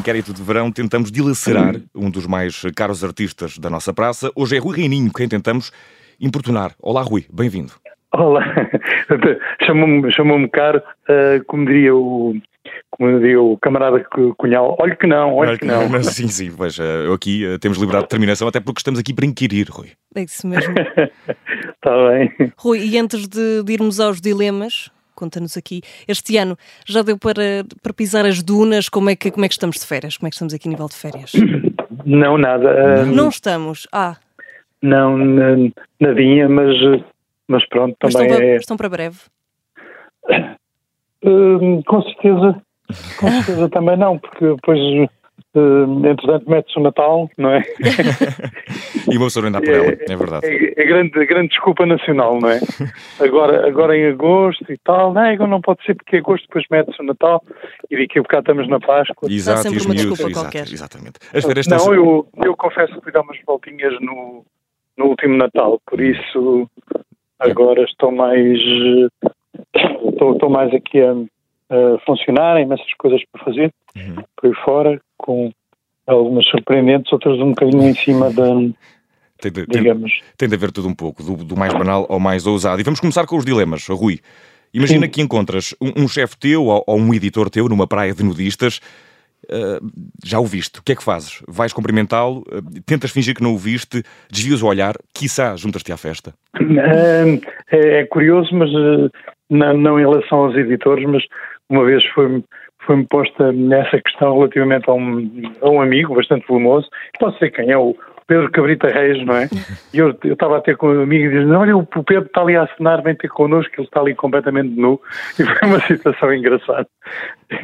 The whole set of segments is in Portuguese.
inquérito de verão, tentamos dilacerar um dos mais caros artistas da nossa praça. Hoje é Rui Reininho quem tentamos importunar. Olá, Rui, bem-vindo. Olá, chamou-me chamou caro, uh, como diria o, como diria o camarada Cunhal, olha que não, olha que não. Mas, sim, sim, pois, uh, aqui uh, temos liberdade de determinação, até porque estamos aqui para inquirir, Rui. É isso mesmo. Está bem. Rui, e antes de, de irmos aos dilemas, conta-nos aqui, este ano já deu para, para pisar as dunas, como é, que, como é que estamos de férias? Como é que estamos aqui a nível de férias? Não, nada. Não estamos, ah. Não, nadinha, mas mas pronto, mas também estão para, é... estão para breve? Uh, com certeza, com certeza também não, porque depois, uh, entretanto, mete-se o Natal, não é? e uma pessoa dá por ela, é, é verdade. É, é, grande, grande desculpa nacional, não é? Agora, agora em agosto e tal, não, agora não pode ser porque em agosto depois mete-se o Natal e daqui a bocado estamos na Páscoa. Exato, e os miúdos, exato, exatamente. As férias não, estão eu, eu confesso que fui dar umas voltinhas no, no último Natal, por isso agora estou mais estou, estou mais aqui a, a funcionar, em imensas coisas para fazer Uhum. por aí fora, com algumas surpreendentes, outras um bocadinho em cima da, Tem de, tem, digamos. tem de haver tudo um pouco, do, do mais banal ao mais ousado. E vamos começar com os dilemas, Rui. Imagina Sim. que encontras um, um chefe teu ou, ou um editor teu numa praia de nudistas. uh, já o viste, o que é que fazes? Vais cumprimentá-lo, uh, tentas fingir que não o viste, desvias o olhar, quiçá juntas-te à festa. É, é curioso, mas não, não em relação aos editores, mas uma vez foi-me foi-me posta nessa questão relativamente a um, a um amigo bastante famoso, posso dizer quem é, o Pedro Cabrita Reis, não é? E eu, eu estava a ter com um amigo e dizendo, olha, o Pedro está ali a assinar, vem ter connosco, ele está ali completamente nu. E foi uma situação engraçada.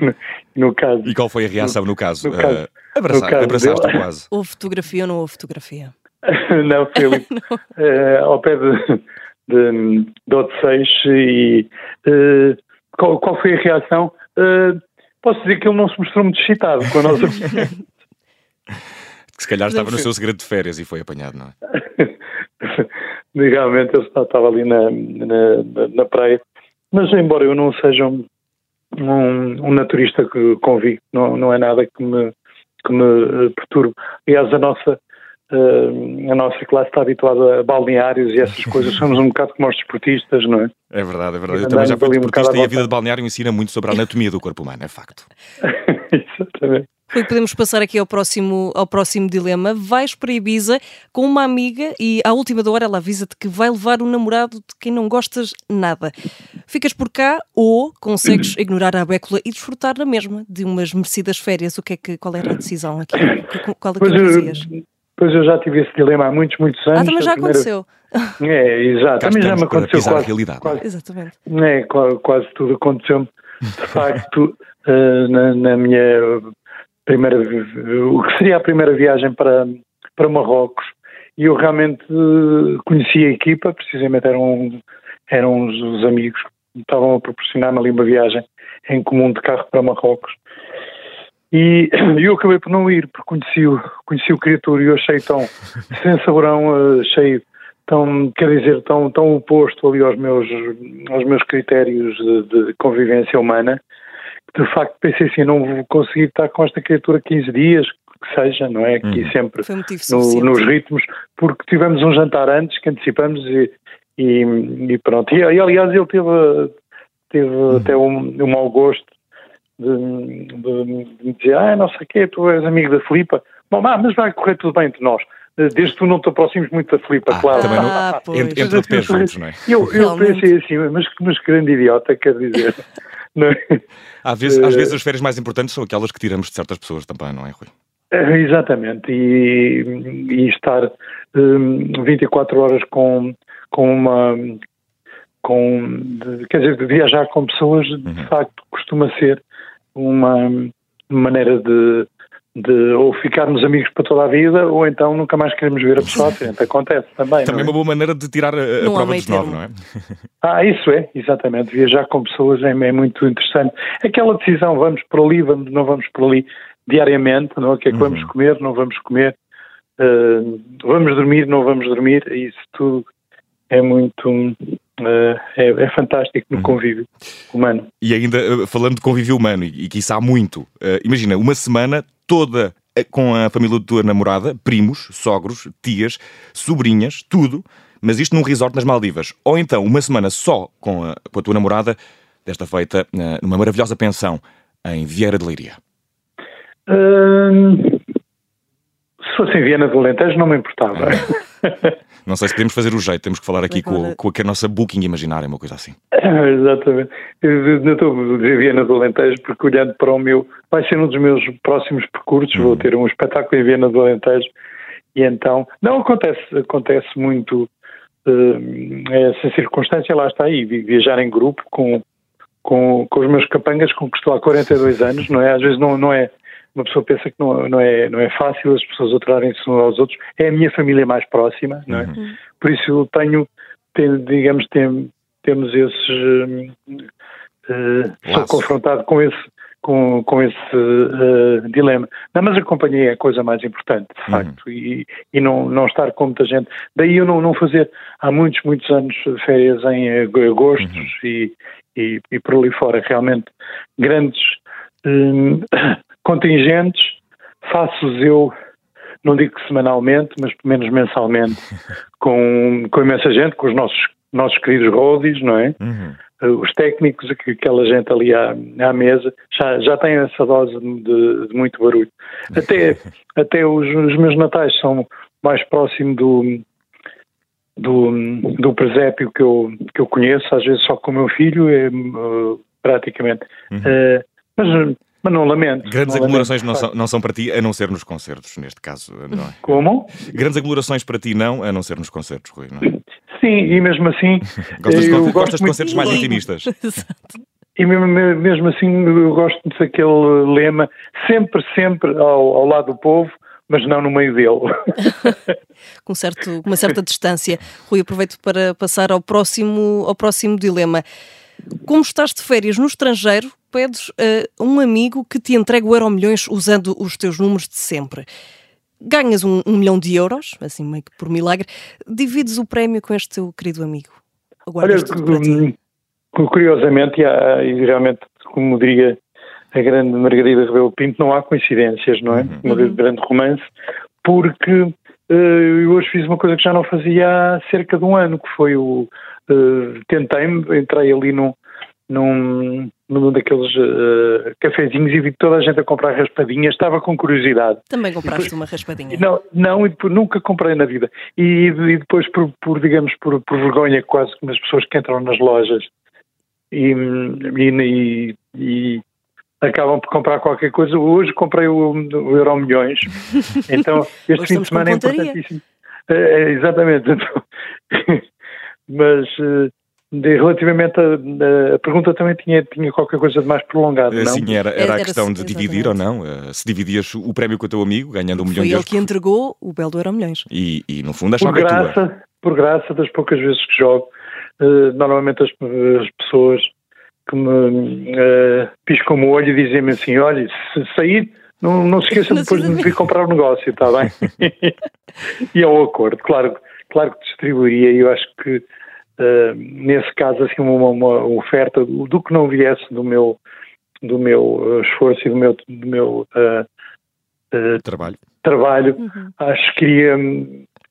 No, no caso. E qual foi a reação no caso? no caso- Uh, abraçar, no caso abraçaste dele- quase. Houve fotografia ou não houve fotografia? não, foi ali eh, ao pé de, de, de Odisseis e eh, qual, qual foi a reação? Eh, posso dizer que ele não se mostrou muito excitado com a nossa Que se calhar estava no seu segredo de férias e foi apanhado, não é? Legalmente ele estava- ali na, na, na- na praia. Mas embora eu não seja um, um, um naturista que convicto, não, não é nada que me, que me eh, perturbe. Aliás, a nossa, eh, a nossa classe está habituada a balneários e essas coisas. Somos um bocado como os desportistas, não é? É verdade, é verdade. Eu também já fui ali um e a vida de balneário ensina muito sobre a anatomia do corpo humano, é facto. Exatamente. Rui, podemos passar aqui ao próximo, ao próximo dilema. Vais para Ibiza com uma amiga e à última da hora ela avisa-te que vai levar o namorado de quem não gostas nada. Ficas por cá ou consegues ignorar a bécula e desfrutar na mesma de umas merecidas férias? O que é que, qual era a decisão aqui? Qual é que dizias? Pois eu já tive esse dilema há muitos, muitos anos. Ah, também já primeira- aconteceu. É, exato. Também já me aconteceu quase, realidade. quase Exatamente. É, qua- quase tudo aconteceu-me. De facto, eh, na, na minha primeira, o que seria a primeira viagem para, para Marrocos, e eu realmente eh, conheci a equipa, precisamente eram, eram os, os amigos que estavam a proporcionar-me ali uma viagem em comum de carro para Marrocos. E eu acabei por não ir, porque conheci o, conheci o criatura e eu achei tão sem saborão, eh, achei tão, quer dizer, tão, tão oposto ali aos meus, aos meus critérios de, de convivência humana, que de facto pensei assim, não vou conseguir estar com esta criatura 15 dias, que seja, não é? Aqui Uhum. sempre no- nos ritmos, porque tivemos um jantar antes que antecipamos e, e, e pronto. E, e, aliás ele teve, teve até um, um mau gosto de, de, de me dizer, ah, não sei o quê, tu és amigo da Filipa. Bom, ah, mas vai correr tudo bem entre nós. Desde que tu não te aproximes muito da Filipa, Ah, claro. também não- Ah, Entra de pés juntos, não é? Eu, eu Realmente. pensei assim, mas, mas que grande idiota, quer dizer. Não é? Às vezes, às Eh, vezes as férias mais importantes são aquelas que tiramos de certas pessoas também, não é, Rui? É, Exatamente, e, e estar hum, 24 horas com, com uma. Com, de- quer dizer, de viajar com pessoas, de Uhum. facto, costuma ser uma maneira de, de ou ficarmos amigos para toda a vida, ou então nunca mais queremos ver a pessoa à frente. Acontece também. Também é não uma boa maneira de tirar a, a prova dos nove, não é? Ah, isso é, exatamente. Viajar com pessoas é, é muito interessante. Aquela decisão, vamos por ali, vamos, não vamos por ali, diariamente, não é? O que é que vamos Uhum. comer, não vamos comer, eh, vamos dormir, não vamos dormir, isso tudo é muito, eh, é, é fantástico Uhum. no convívio humano. E ainda, eh, falando de convívio humano, e, e que isso há muito, eh, imagina, uma semana toda com a família da tua namorada, primos, sogros, tias, sobrinhas, tudo, mas isto num resort nas Maldivas. Ou então uma semana só com a, com a tua namorada, desta feita numa maravilhosa pensão em Vieira de Leiria. Hum, se fosse em Viena do Alentejo não me importava. Não sei se podemos fazer o jeito, temos que falar aqui com, com a nossa booking imaginária, uma coisa assim. Exatamente. Eu estou a Viena do Alentejo porque olhando para o meu, vai ser um dos meus próximos percursos, vou uhum. ter um espetáculo em Viena do Alentejo e então, não acontece, acontece muito uh, essa circunstância, lá está aí, viajar em grupo com, com, com os meus capangas com que estou há 42 anos, não é? Às vezes não, não é uma pessoa pensa que não, não, é, não é fácil as pessoas atrarem-se uns aos outros. É a minha família mais próxima, não é? Uhum. Por isso eu tenho, tenho digamos, tem, temos esses. Uh, sou confrontado com esse, com, com esse uh, dilema. Não, mas a companhia é a coisa mais importante, de uhum. facto, uhum. e, e não, não estar com muita gente. Daí eu não, não fazer há muitos, muitos anos férias em agosto uhum. e, e, e, por ali fora, realmente grandes. Um, contingentes, faço-os eu, não digo que semanalmente, mas pelo menos mensalmente, com, com imensa gente, com os nossos, nossos queridos roadies, não é? Uhum. Uh, os técnicos, aquela gente ali à, à mesa, já, já têm essa dose de, de muito barulho. Até, até os, os, meus natais são mais próximo do, do, do presépio que eu, que eu conheço, às vezes só com o meu filho, é, uh, praticamente. Uhum. Uh, mas mas não lamento. Grandes não aglomerações lamento. Não, são, não são para ti, a não ser nos concertos, neste caso, não é? Como? Grandes aglomerações para ti não, a não ser nos concertos, Rui, não é? Sim, e mesmo assim... gostas, eu gostas de concertos mais intimistas? E mesmo, mesmo assim eu gosto daquele lema, sempre, sempre ao, ao lado do povo, mas não no meio dele. Com certo, uma certa distância. Rui, aproveito para passar ao próximo, ao próximo dilema. Como estás de férias no estrangeiro, pedes a um amigo que te entregue o Euro Milhões usando os teus números de sempre. Ganhas um, um, milhão de euros, assim meio que por milagre, divides o prémio com este teu querido amigo. Olha, hum, curiosamente, e, realmente, como diria a grande Margarida Rebelo Pinto, não há coincidências, não é? Uhum. Uma uhum. grande romance, porque uh, eu hoje fiz uma coisa que já não fazia há cerca de um ano, que foi o uh, tentei-me, entrei ali num, num, num daqueles uh, cafezinhos e vi toda a gente a comprar raspadinhas, estava com curiosidade. Também compraste depois, uma raspadinha? Não, não, e depois, nunca comprei na vida. E, e depois, por, por digamos, por, por, vergonha quase como as pessoas que entram nas lojas e, e, e, acabam por comprar qualquer coisa. Hoje comprei o, o Euro Milhões, então este fim de semana é importantíssimo. É, exatamente. Então, mas uh, de, relativamente a, a, pergunta também tinha, tinha qualquer coisa de mais prolongado, não? Sim, era, era a questão de dividir ou não. Eh, se dividias o prémio com o teu amigo, ganhando um milhão de euros. Foi ele que entregou o Belo do Euro Milhões. E, e no fundo a chave por graça, é tua. Por graça das poucas vezes que jogo, uh, normalmente as, as, pessoas que me uh, piscam o olho e dizem-me assim, olha, se sair... Não, não se esqueça depois de me vir comprar o negócio, está bem? e é um acordo, claro, claro que distribuiria e eu acho que uh, nesse caso, assim, uma, uma, oferta do, do, que não viesse do meu, do meu eh, esforço e do meu, do meu uh, uh, trabalho, trabalho uhum. acho que iria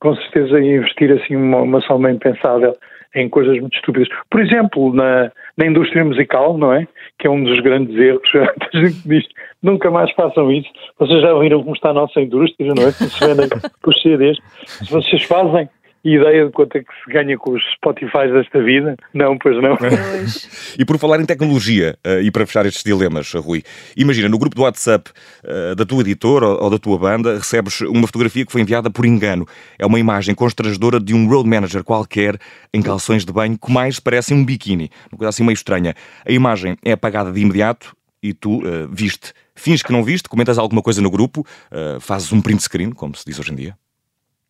com certeza investir assim uma, uma soma impensável em coisas muito estúpidas. Por exemplo, na, na indústria musical, não é? Que é um dos grandes erros. A gente diz, nunca mais façam isso. Vocês já viram como está a nossa indústria, não é? Como se vendem os CDs. Se vocês fazem, ideia de quanto é que se ganha com os Spotify desta vida? Não, pois não. e por falar em tecnologia, uh, e para fechar estes dilemas, Rui, imagina, no grupo do WhatsApp uh, da tua editora ou, da tua banda, recebes uma fotografia que foi enviada por engano. É uma imagem constrangedora de um road manager qualquer em calções de banho que mais parece um biquíni, uma coisa assim meio estranha. A imagem é apagada de imediato e tu uh, viste. Fins que não viste, comentas alguma coisa no grupo, fazes um print screen, como se diz hoje em dia.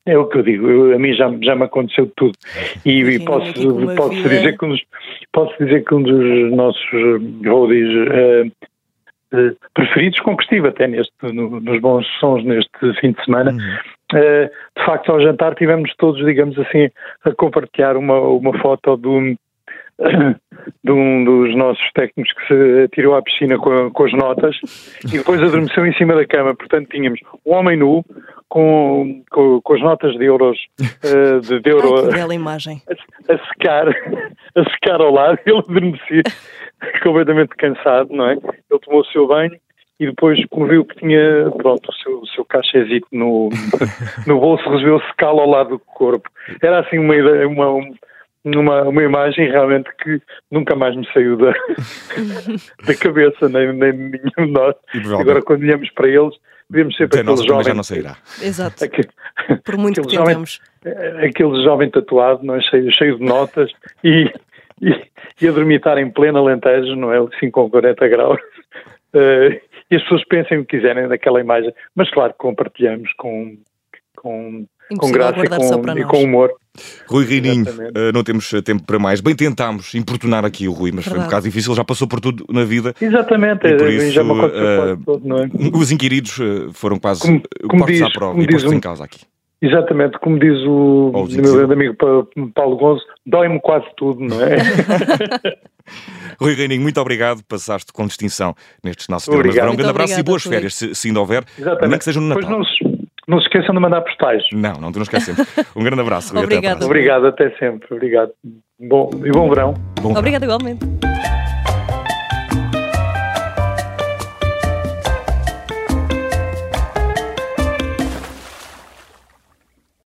É o que eu digo, eu, a mim já, já me aconteceu tudo. E, e posso, posso, dizer que um dos, posso dizer que um dos nossos roadies uh, uh, preferidos, com que estive até neste, no, nos bons sons neste fim de semana, uhum. uh, de facto ao jantar tivemos todos, digamos assim, a compartilhar uma, uma foto do, de um dos nossos técnicos que se atirou à piscina com, com, as notas e depois adormeceu em cima da cama. Portanto, tínhamos um homem nu com, com, com as notas de euros uh, de, de euro Ai, que bela imagem. A, a, secar, a secar ao lado, ele adormecia completamente cansado, não é? Ele tomou o seu banho e depois, como viu que tinha pronto, o seu, o seu cachezito no, no bolso, resolveu secá-lo ao lado do corpo. Era assim uma, uma, uma, uma imagem realmente que nunca mais me saiu da, da cabeça, nem, nem de nenhum de nós. Agora, quando olhamos para eles, devemos sempre aquele jovem. já não sairá. Exato. Aquele, Por muito que. Jovem, aquele jovem tatuado, não é? cheio, cheio de notas e, e, e a dormitar em plena Alentejo, não é? Assim com 40 graus. Uh, e as pessoas pensem o que quiserem daquela imagem, mas claro que compartilhamos com, com, com graça e com, e com, humor. Rui Reininho, uh, não temos tempo para mais. Bem tentámos importunar aqui o Rui, mas Verdade. foi um bocado difícil, já passou por tudo na vida. Exatamente, e por isso, já uh, todo, não é? Os inquiridos foram quase como, como diz, à prova e postos um, em causa aqui. Exatamente, como diz o, o meu grande amigo Paulo Gonzo, dói-me quase tudo, não é? Rui Reininho, muito obrigado, passaste com distinção nestes nossos programas. Um grande abraço e boas férias, se, se ainda houver, Exatamente. nem que seja no Natal. Não se, esqueçam de mandar postais. Não, não, não esquecemos. Um grande abraço, Rui, Obrigado. Obrigado, até sempre. Obrigado. Bom, e bom verão. Bom Obrigado igualmente.